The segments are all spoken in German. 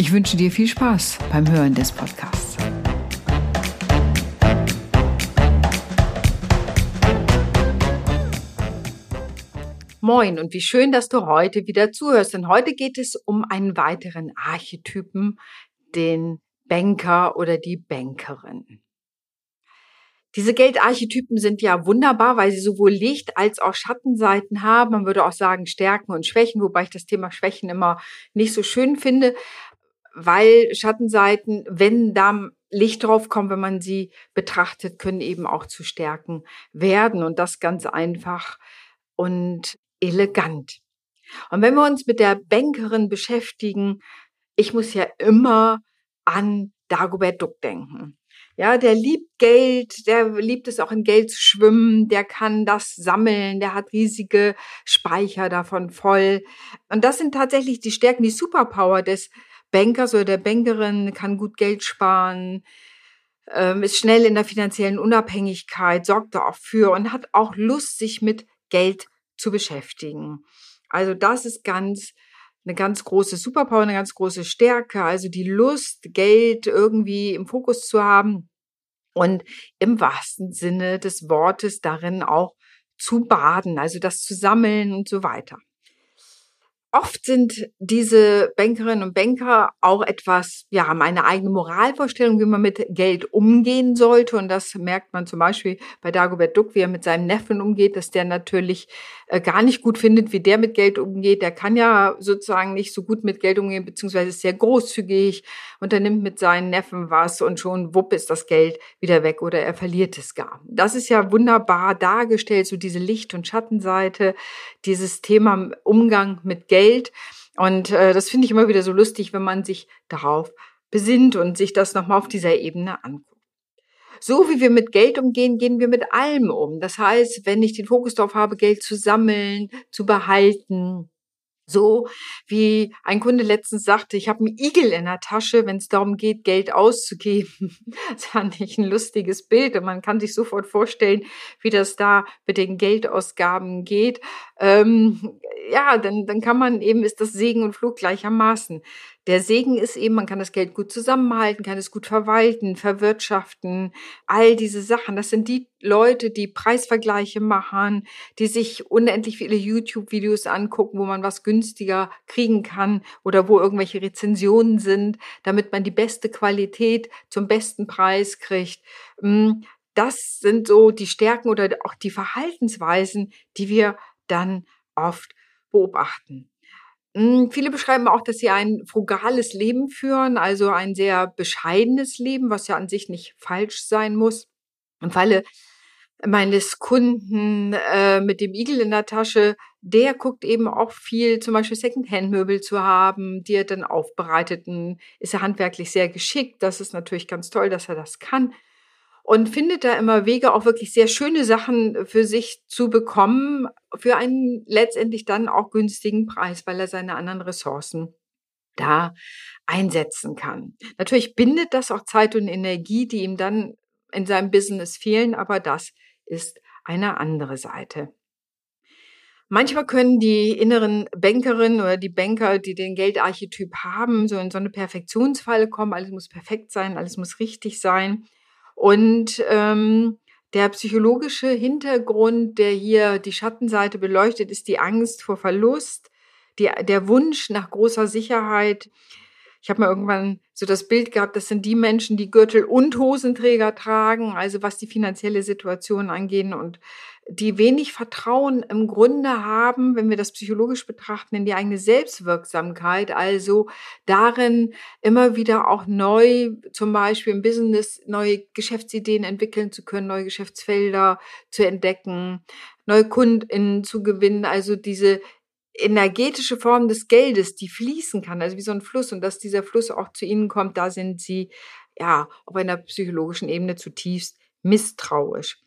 Ich wünsche dir viel Spaß beim Hören des Podcasts. Moin und wie schön, dass du heute wieder zuhörst. Denn heute geht es um einen weiteren Archetypen, den Banker oder die Bankerin. Diese Geldarchetypen sind ja wunderbar, weil sie sowohl Licht als auch Schattenseiten haben. Man würde auch sagen Stärken und Schwächen, wobei ich das Thema Schwächen immer nicht so schön finde weil Schattenseiten, wenn da Licht drauf kommt, wenn man sie betrachtet, können eben auch zu Stärken werden und das ganz einfach und elegant. Und wenn wir uns mit der Bankerin beschäftigen, ich muss ja immer an Dagobert Duck denken. Ja, der liebt Geld, der liebt es auch in Geld zu schwimmen, der kann das sammeln, der hat riesige Speicher davon voll. Und das sind tatsächlich die Stärken, die Superpower des Bankers oder der Bankerin kann gut Geld sparen, ähm, ist schnell in der finanziellen Unabhängigkeit, sorgt da auch für und hat auch Lust, sich mit Geld zu beschäftigen. Also das ist ganz eine ganz große Superpower, eine ganz große Stärke, also die Lust, Geld irgendwie im Fokus zu haben und im wahrsten Sinne des Wortes darin auch zu baden, also das zu sammeln und so weiter. Oft sind diese Bankerinnen und Banker auch etwas, ja, haben eine eigene Moralvorstellung, wie man mit Geld umgehen sollte. Und das merkt man zum Beispiel bei Dagobert Duck, wie er mit seinem Neffen umgeht, dass der natürlich äh, gar nicht gut findet, wie der mit Geld umgeht. Der kann ja sozusagen nicht so gut mit Geld umgehen, beziehungsweise ist sehr großzügig, unternimmt mit seinen Neffen was und schon wupp ist das Geld wieder weg oder er verliert es gar. Das ist ja wunderbar dargestellt, so diese Licht- und Schattenseite, dieses Thema Umgang mit Geld Geld. Und äh, das finde ich immer wieder so lustig, wenn man sich darauf besinnt und sich das nochmal auf dieser Ebene anguckt. So wie wir mit Geld umgehen, gehen wir mit allem um. Das heißt, wenn ich den Fokus darauf habe, Geld zu sammeln, zu behalten, so wie ein Kunde letztens sagte, ich habe einen Igel in der Tasche, wenn es darum geht, Geld auszugeben. Das fand ich ein lustiges Bild und man kann sich sofort vorstellen, wie das da mit den Geldausgaben geht. Ähm, ja, dann, dann kann man eben, ist das Segen und Flug gleichermaßen. Der Segen ist eben, man kann das Geld gut zusammenhalten, kann es gut verwalten, verwirtschaften, all diese Sachen. Das sind die Leute, die Preisvergleiche machen, die sich unendlich viele YouTube-Videos angucken, wo man was günstiger kriegen kann oder wo irgendwelche Rezensionen sind, damit man die beste Qualität zum besten Preis kriegt. Hm, das sind so die Stärken oder auch die Verhaltensweisen, die wir dann oft beobachten. Hm, viele beschreiben auch, dass sie ein frugales Leben führen, also ein sehr bescheidenes Leben, was ja an sich nicht falsch sein muss. Im Falle meines Kunden äh, mit dem Igel in der Tasche, der guckt eben auch viel, zum Beispiel Secondhand-Möbel zu haben, die er dann aufbereitet. Ist er handwerklich sehr geschickt. Das ist natürlich ganz toll, dass er das kann und findet da immer Wege, auch wirklich sehr schöne Sachen für sich zu bekommen, für einen letztendlich dann auch günstigen Preis, weil er seine anderen Ressourcen da einsetzen kann. Natürlich bindet das auch Zeit und Energie, die ihm dann in seinem Business fehlen, aber das ist eine andere Seite. Manchmal können die inneren Bankerinnen oder die Banker, die den Geldarchetyp haben, so in so eine Perfektionsfalle kommen. Alles muss perfekt sein, alles muss richtig sein. Und ähm, der psychologische Hintergrund, der hier die Schattenseite beleuchtet, ist die Angst vor Verlust, die, der Wunsch nach großer Sicherheit. Ich habe mal irgendwann so das Bild gehabt, das sind die Menschen, die Gürtel und Hosenträger tragen, also was die finanzielle Situation angeht und die wenig Vertrauen im Grunde haben, wenn wir das psychologisch betrachten, in die eigene Selbstwirksamkeit, also darin immer wieder auch neu, zum Beispiel im Business, neue Geschäftsideen entwickeln zu können, neue Geschäftsfelder zu entdecken, neue KundInnen zu gewinnen, also diese energetische Form des Geldes, die fließen kann, also wie so ein Fluss. Und dass dieser Fluss auch zu ihnen kommt, da sind sie ja auf einer psychologischen Ebene zutiefst misstrauisch.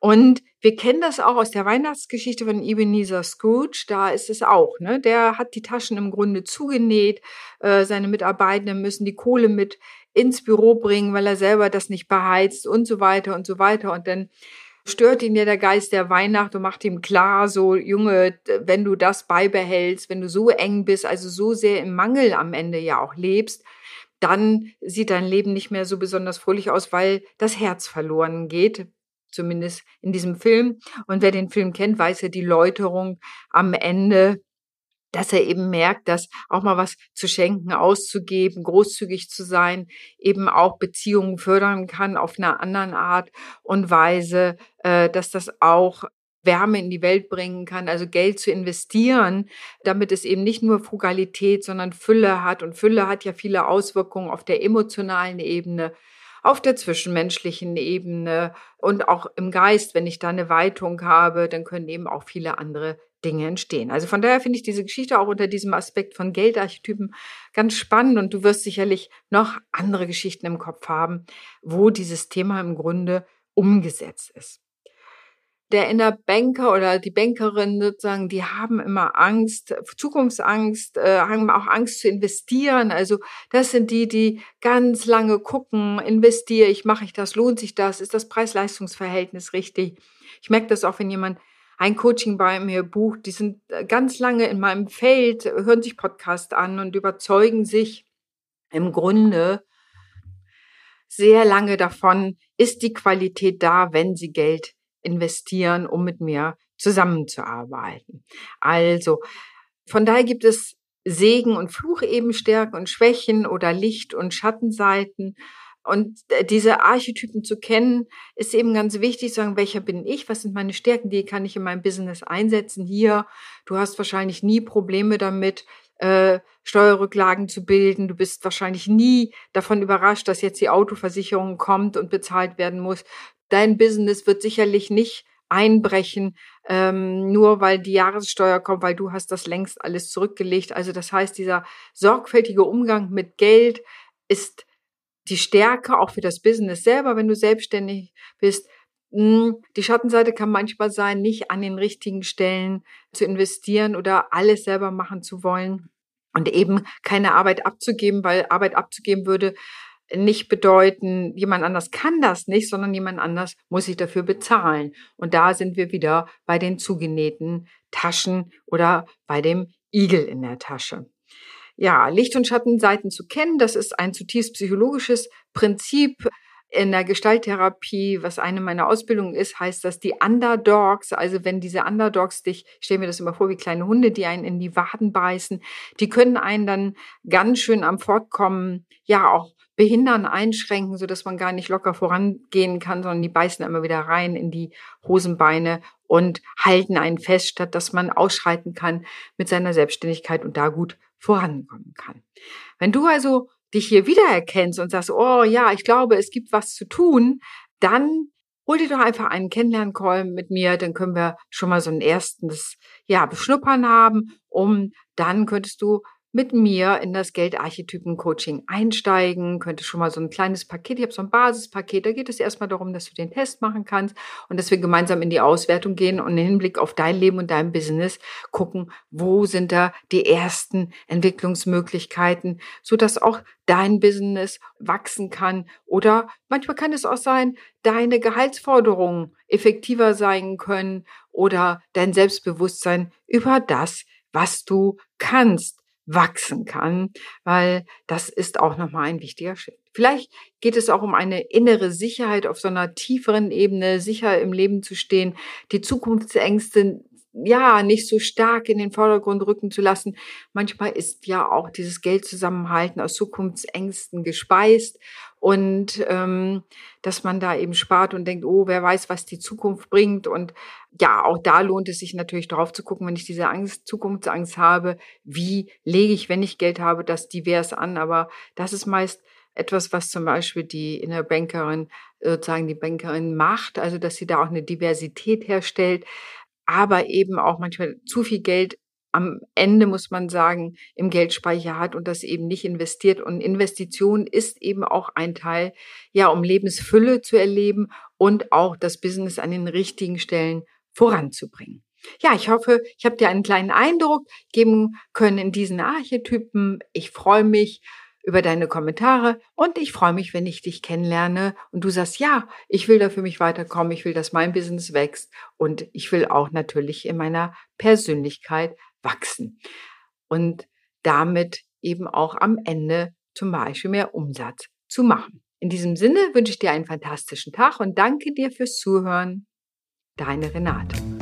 Und wir kennen das auch aus der Weihnachtsgeschichte von Ebenezer Scrooge. Da ist es auch. Ne? Der hat die Taschen im Grunde zugenäht. Äh, seine Mitarbeitenden müssen die Kohle mit ins Büro bringen, weil er selber das nicht beheizt und so weiter und so weiter. Und dann stört ihn ja der Geist der Weihnacht und macht ihm klar, so Junge, wenn du das beibehältst, wenn du so eng bist, also so sehr im Mangel am Ende ja auch lebst, dann sieht dein Leben nicht mehr so besonders fröhlich aus, weil das Herz verloren geht, zumindest in diesem Film. Und wer den Film kennt, weiß ja die Läuterung am Ende, dass er eben merkt, dass auch mal was zu schenken, auszugeben, großzügig zu sein, eben auch Beziehungen fördern kann auf einer anderen Art und Weise, äh, dass das auch Wärme in die Welt bringen kann, also Geld zu investieren, damit es eben nicht nur Frugalität, sondern Fülle hat. Und Fülle hat ja viele Auswirkungen auf der emotionalen Ebene, auf der zwischenmenschlichen Ebene und auch im Geist. Wenn ich da eine Weitung habe, dann können eben auch viele andere Dinge entstehen. Also von daher finde ich diese Geschichte auch unter diesem Aspekt von Geldarchetypen ganz spannend und du wirst sicherlich noch andere Geschichten im Kopf haben, wo dieses Thema im Grunde umgesetzt ist der Inner Banker oder die Bankerin sozusagen, die haben immer Angst, Zukunftsangst, äh, haben auch Angst zu investieren. Also das sind die, die ganz lange gucken, investiere ich, mache ich das, lohnt sich das, ist das Preis-Leistungs-Verhältnis richtig. Ich merke das auch, wenn jemand ein Coaching bei mir bucht, die sind äh, ganz lange in meinem Feld, hören sich Podcast an und überzeugen sich im Grunde sehr lange davon, ist die Qualität da, wenn sie Geld investieren, um mit mir zusammenzuarbeiten. Also, von daher gibt es Segen und Fluch eben Stärken und Schwächen oder Licht und Schattenseiten. Und äh, diese Archetypen zu kennen, ist eben ganz wichtig, sagen, welcher bin ich, was sind meine Stärken, die kann ich in meinem Business einsetzen. Hier, du hast wahrscheinlich nie Probleme damit, äh, Steuerrücklagen zu bilden. Du bist wahrscheinlich nie davon überrascht, dass jetzt die Autoversicherung kommt und bezahlt werden muss dein Business wird sicherlich nicht einbrechen, ähm, nur weil die Jahressteuer kommt, weil du hast das längst alles zurückgelegt. Also das heißt, dieser sorgfältige Umgang mit Geld ist die Stärke auch für das Business selber, wenn du selbstständig bist. Hm, die Schattenseite kann manchmal sein, nicht an den richtigen Stellen zu investieren oder alles selber machen zu wollen und eben keine Arbeit abzugeben, weil Arbeit abzugeben würde nicht bedeuten, jemand anders kann das nicht, sondern jemand anders muss sich dafür bezahlen. Und da sind wir wieder bei den zugenähten Taschen oder bei dem Igel in der Tasche. Ja, Licht- und Schattenseiten zu kennen, das ist ein zutiefst psychologisches Prinzip in der Gestalttherapie, was eine meiner Ausbildungen ist, heißt das die Underdogs. Also wenn diese Underdogs dich, ich stelle mir das immer vor wie kleine Hunde, die einen in die Waden beißen, die können einen dann ganz schön am Fortkommen, ja auch behindern, einschränken, so dass man gar nicht locker vorangehen kann, sondern die beißen immer wieder rein in die Hosenbeine und halten einen fest, statt dass man ausschreiten kann mit seiner Selbstständigkeit und da gut vorankommen kann. Wenn du also dich hier wiedererkennst und sagst, oh ja, ich glaube, es gibt was zu tun, dann hol dir doch einfach einen Kennenlern-Call mit mir, dann können wir schon mal so ein erstes, ja, Beschnuppern haben, um dann könntest du mit mir in das Geldarchetypen-Coaching einsteigen, könnte schon mal so ein kleines Paket, ich habe so ein Basispaket, da geht es erstmal darum, dass du den Test machen kannst und dass wir gemeinsam in die Auswertung gehen und im Hinblick auf dein Leben und dein Business gucken, wo sind da die ersten Entwicklungsmöglichkeiten, so dass auch dein Business wachsen kann oder manchmal kann es auch sein, deine Gehaltsforderungen effektiver sein können oder dein Selbstbewusstsein über das, was du kannst wachsen kann, weil das ist auch nochmal ein wichtiger Schritt. Vielleicht geht es auch um eine innere Sicherheit auf so einer tieferen Ebene, sicher im Leben zu stehen, die Zukunftsängste ja nicht so stark in den Vordergrund rücken zu lassen. Manchmal ist ja auch dieses Geld zusammenhalten aus Zukunftsängsten gespeist und ähm, dass man da eben spart und denkt, oh, wer weiß, was die Zukunft bringt. Und ja, auch da lohnt es sich natürlich drauf zu gucken, wenn ich diese Angst, Zukunftsangst habe, wie lege ich, wenn ich Geld habe, das divers an. Aber das ist meist etwas, was zum Beispiel die Inner Bankerin, sozusagen die Bankerin macht, also dass sie da auch eine Diversität herstellt, aber eben auch manchmal zu viel Geld am Ende muss man sagen, im Geldspeicher hat und das eben nicht investiert. Und Investition ist eben auch ein Teil, ja, um Lebensfülle zu erleben und auch das Business an den richtigen Stellen voranzubringen. Ja, ich hoffe, ich habe dir einen kleinen Eindruck geben können in diesen Archetypen. Ich freue mich über deine Kommentare und ich freue mich, wenn ich dich kennenlerne und du sagst, ja, ich will da für mich weiterkommen, ich will, dass mein Business wächst und ich will auch natürlich in meiner Persönlichkeit wachsen und damit eben auch am Ende zum Beispiel mehr Umsatz zu machen. In diesem Sinne wünsche ich dir einen fantastischen Tag und danke dir fürs Zuhören. Deine Renate.